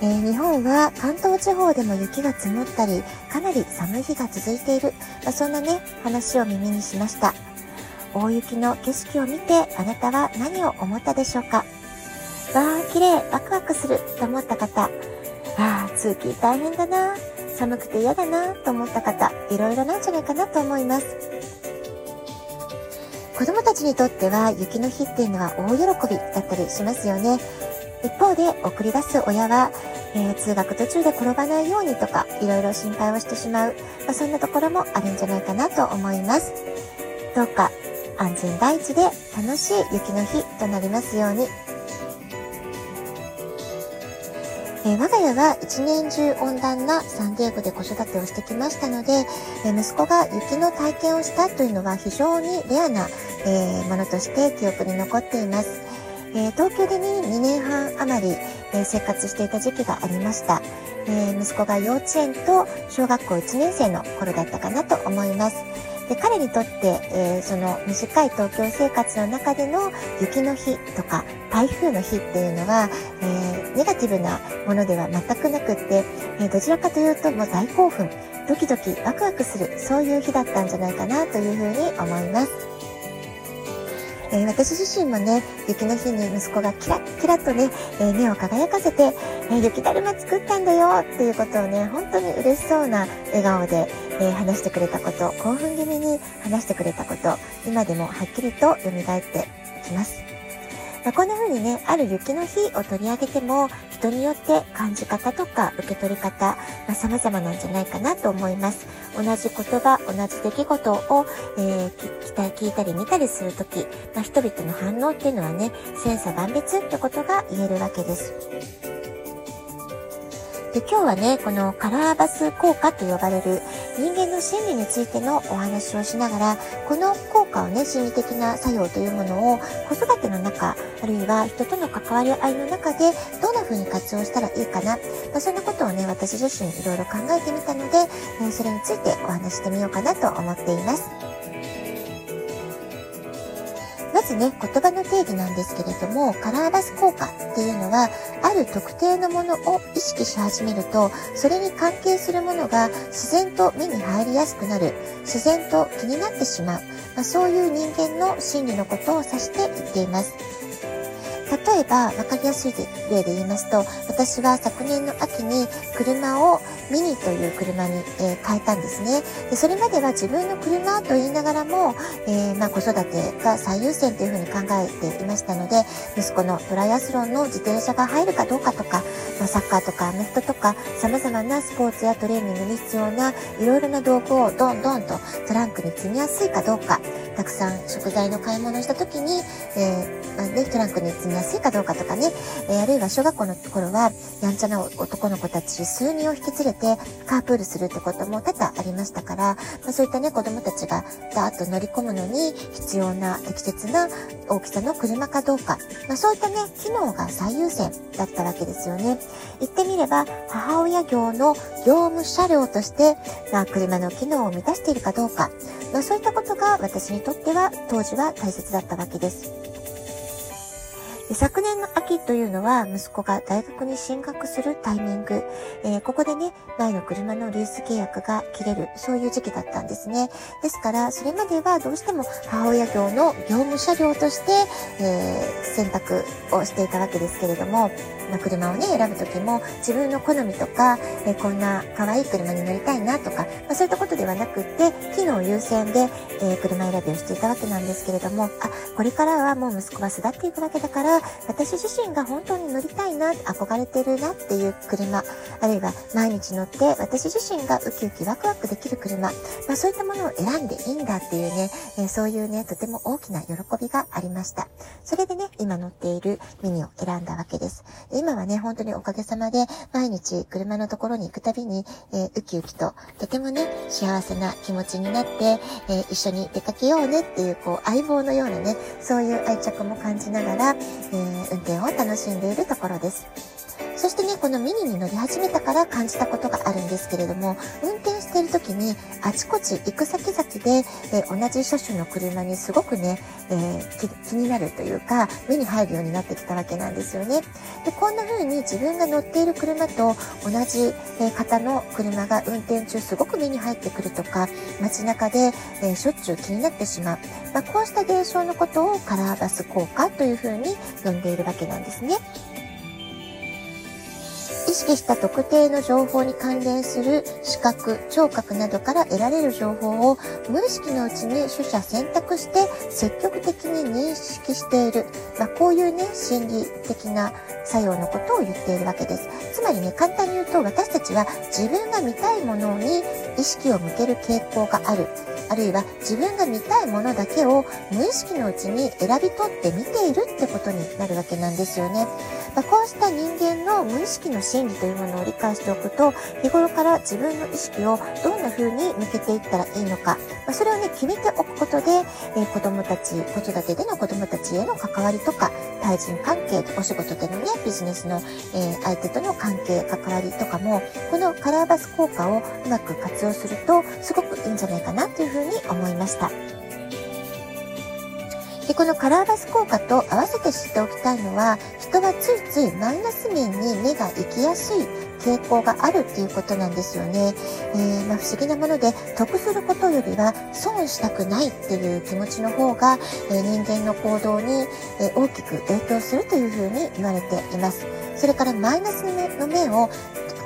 えー、日本は関東地方でも雪が積もったり、かなり寒い日が続いている、まあ、そんなね、話を耳にしました。大雪の景色を見て、あなたは何を思ったでしょうか？わー、綺麗、ワクワクすると思った方、あー、通勤大変だな、寒くて嫌だなと思った方、いろいろなんじゃないかなと思います。子供たちにとっては雪の日っていうのは大喜びだったりしますよね。一方で送り出す親は、えー、通学途中で転ばないようにとか、いろいろ心配をしてしまう、まあ、そんなところもあるんじゃないかなと思います。どうか安全第一で楽しい雪の日となりますように。えー、我が家は一年中温暖なサンディエゴで子育てをしてきましたので、えー、息子が雪の体験をしたというのは非常にレアな、えー、ものとして記憶に残っています。え東京でね、2年半余り、え生活していた時期がありました。え息子が幼稚園と小学校1年生の頃だったかなと思います。で彼にとって、え、その短い東京生活の中での雪の日とか台風の日っていうのは、え、ネガティブなものでは全くなくって、え、どちらかというともう大興奮ドキドキワクワクするそういう日だったんじゃないかなというふうに思います。えー、私自身もね、雪の日に息子がキラッキラとね、えー、目を輝かせて、え、雪だるま作ったんだよっていうことをね、本当に嬉しそうな笑顔で、え話してくれたこと、興奮気味に話してくれたこと、今でもはっきりと蘇ってきます。ま、こんな風にね、ある雪の日を取り上げても、人によって感じ方とか受け取り方、まあ、様々なんじゃないかなと思います。同じ言葉、同じ出来事を、えー、聞いたり見たりするとき、まあ、人々の反応っていうのはね、千差万別ってことが言えるわけです。で今日はね、このカラーバス効果と呼ばれる人間の心理についてのお話をしながら、この効果をね、心理的な作用というものを子育ての中、あるいは人との関わり合いの中でどんな風に活用したらいいかな、まあ、そんなことをね、私自身いろいろ考えてみたので、えそれについてお話してみようかなと思っています。ずね、言葉の定義なんですけれども、カラーバス効果っていうのは、ある特定のものを意識し始めると、それに関係するものが自然と目に入りやすくなる、自然と気になってしまう、まあ、そういう人間の心理のことを指して言っています。例えば、わかりやすい例で言いますと、私は昨年の秋に車をミニという車に、えー、変えたんですねで。それまでは自分の車と言いながらも、えー、まあ、子育てが最優先というふうに考えていましたので、息子のトライアスロンの自転車が入るかどうかとか、まあ、サッカーとかアメフトとか、様々なスポーツやトレーニングに必要ないろいろな道具をどんどんとトランクに積みやすいかどうか、たくさん食材の買い物した時に、えー、まあね、トランクに積みやすいかどうかとかね、えー、あるいは小学校の頃は、やんちゃな男の子たち数人を引き連れてカープールするってことも多々ありましたから、まあ、そういったね、子供たちがダーッと乗り込むのに必要な適切な大きさの車かどうか、まあ、そういったね、機能が最優先だったわけですよね。言ってみれば、母親業の業務車両として、まあ、車の機能を満たしているかどうか、まあ、そういったことが私にとっては当時は大切だったわけです。で昨年の秋というのは息子が大学に進学するタイミング、えー、ここでね、前の車のリース契約が切れる、そういう時期だったんですね。ですから、それまではどうしても母親業の業務車両として、えー、選択をしていたわけですけれども、ま、車をね、選ぶ時も自分の好みとか、えー、こんな可愛い車に乗りたいなとか、まあ、そういったことではなくって、機能優先で、えー、車選びをしていたわけなんですけれども、あ、これからはもう息子は巣立っていくわけだから、私自身が本当に乗りたいな、憧れてるなっていう車、あるいは毎日乗って私自身がウキウキワクワクできる車、まあそういったものを選んでいいんだっていうね、えー、そういうね、とても大きな喜びがありました。それでね、今乗っているミニを選んだわけです。今はね、本当におかげさまで毎日車のところに行くたびに、えー、ウキウキととてもね、幸せな気持ちになって、えー、一緒に出かけようねっていう、こう、相棒のようなね、そういう愛着も感じながら、えー、運転を楽しんでいるところです。そしてね、このミニに乗り始めたから感じたことがあるんですけれども、運転している時にあちこち行く先々で、えー、同じ車種の車にすごくね、えー、気になるというか、目に入るようになってきたわけなんですよね。で、こんな風に自分が乗っている車と同じ、え方の車が運転中すごく目に入ってくるとか、街中で、えしょっちゅう気になってしまう。まあ、こうした現象のことをカラーバス効果という風に呼んでいるわけなんですね。意識した特定の情報に関連する視覚、聴覚などから得られる情報を無意識のうちに取捨選択して積極的に認識している。まあ、こういうね、心理的な作用のことを言っているわけです。つまりね、簡単に言うと私たちは自分が見たいものに意識を向ける傾向がある。あるいは自分が見たいものだけを無意識のうちに選び取って見ているってことになるわけなんですよね。まあ、こうした人間の無意識の心というものを理解しておくと、日頃から自分の意識をどんな風に向けていったらいいのか、ま、それをね、決めておくことで、え、子供たち、子育てでの子供たちへの関わりとか、対人関係、お仕事でのね、ビジネスの、え、相手との関係、関わりとかも、このカラーバス効果をうまく活用すると、すごくいいんじゃないかなというふうに思いました。で、このカラーバス効果と合わせて知っておきたいのは、人はついついマイナス面に目が行きやすい傾向があるっていうことなんですよね。えー、まあ、不思議なもので、得することよりは損したくないっていう気持ちの方が、えー、人間の行動に、え、大きく影響するというふうに言われています。それからマイナスの面を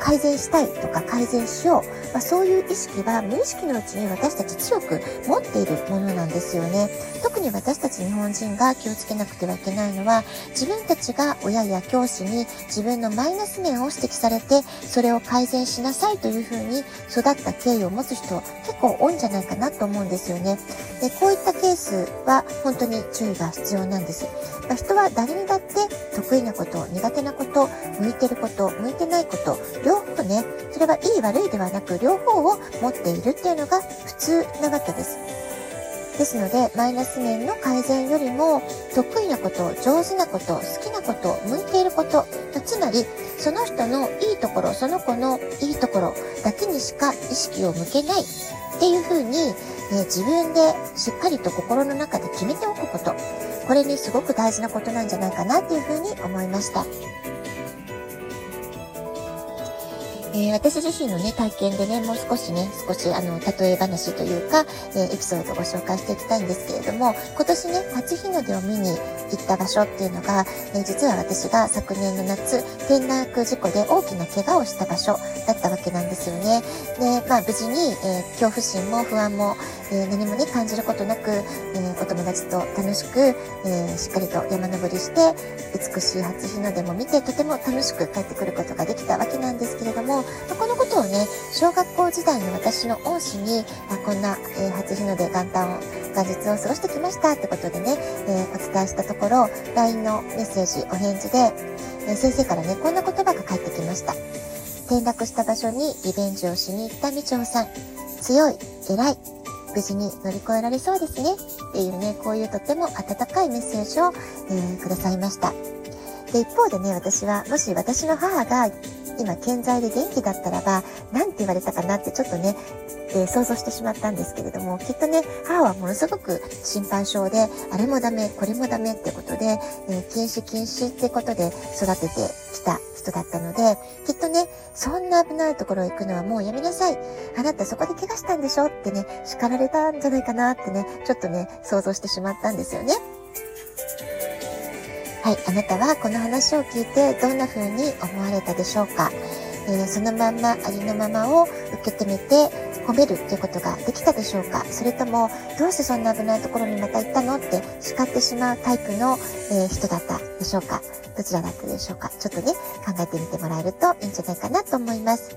改善したいとか改善しよう、まあ、そういう意識は無意識のうちに私たち強く持っているものなんですよね。特に私たち日本人が気をつけなくてはいけないのは自分たちが親や教師に自分のマイナス面を指摘されてそれを改善しなさいというふうに育った経緯を持つ人結構多いんじゃないかなと思うんですよね。でこういったケースは本当に注意が必要なんです。まあ、人は誰にだって得意なこと、苦手なこと、向いてること、向いてないこと、両方ね、それはいい悪いではなく両方を持っているっていうのが普通なわけです。ですので、マイナス面の改善よりも、得意なこと、上手なこと、好きなこと、向いていること、つまり、その人のいいところ、その子のいいところだけにしか意識を向けないっていうふうに、え、自分でしっかりと心の中で決めておくこと。これにすごく大事なことなんじゃないかなっていうふうに思いました。えー、私自身のね、体験でね、もう少しね、少しあの、例え話というか、えー、エピソードをご紹介していきたいんですけれども、今年ね、初日の出を見に行った場所っていうのが、えー、実は私が昨年の夏、転落事故で大きな怪我をした場所だったわけなんですよね。で、まあ無事に、え恐怖心も不安も、え何もね、感じることなく、えお友達と楽しく、えしっかりと山登りして、美しい初日の出も見て、とても楽しく帰ってくることができたわけなんですけれども、まこのことをね、小学校時代の私の恩師に、あこんな、えー、初日の出元旦を、元日を過ごしてきましたってことでね、えー、お伝えしたところ、LINE のメッセージ、お返事で、えー、先生からね、こんな言葉が返ってきました。転落した場所にリベンジをしに行ったみちょさん。強い、偉い、無事に乗り越えられそうですね。っていうね、こういうとっても温かいメッセージを、えー、くださいました。で、一方でね、私は、もし私の母が今健在で元気だったらば、何て言われたかなってちょっとね、えー、想像してしまったんですけれども、きっとね、母はものすごく心配性で、あれもダメ、これもダメってことで、えー、禁止禁止ってことで育ててきた人だったので、きっとね、そんな危ないところへ行くのはもうやめなさい。あなたそこで怪我したんでしょってね、叱られたんじゃないかなってね、ちょっとね、想像してしまったんですよね。はい、あなたはこの話を聞いてどんな風に思われたでしょうか？えー、そのまんまありのままを受け止めて褒めるっていうことができたでしょうか？それとも、どうしてそんな危ないところにまた行ったのって叱ってしまうタイプの、えー、人だったでしょうか？どちらだったでしょうか？ちょっとね、考えてみてもらえるといいんじゃないかなと思います。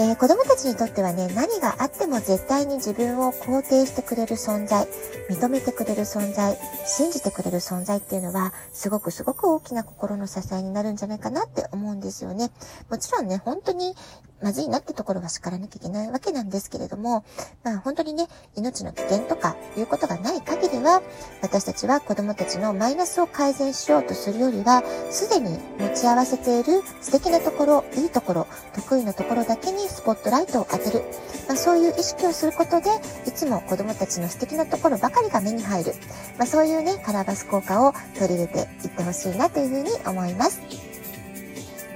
えー、子供たちにとってはね、何があっても絶対に自分を肯定してくれる存在、認めてくれる存在、信じてくれる存在っていうのは、すごくすごく大きな心の支えになるんじゃないかなって思うんですよね。もちろんね、本当にまずいなってところは叱らなきゃいけないわけなんですけれども、まあ本当にね、命の危険とかいうことがない限りは、私たちは子供たちのマイナスを改善しようとするよりは、すでに持ち合わせている素敵なところ、いいところ、得意なところだけにスポットライトを当てる。まあそういう意識をすることで、いつも子供たちの素敵なところばかりが目に入る。まあそういうね、カラーバス効果を取り入れていってほしいなというふうに思います。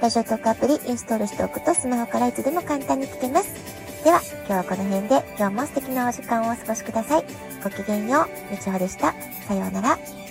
ラジオトークアプリインストールしておくとスマホからいつでも簡単に聞けます。では、今日はこの辺で今日も素敵なお時間をお過ごしください。ごきげんよう。みちほでした。さようなら。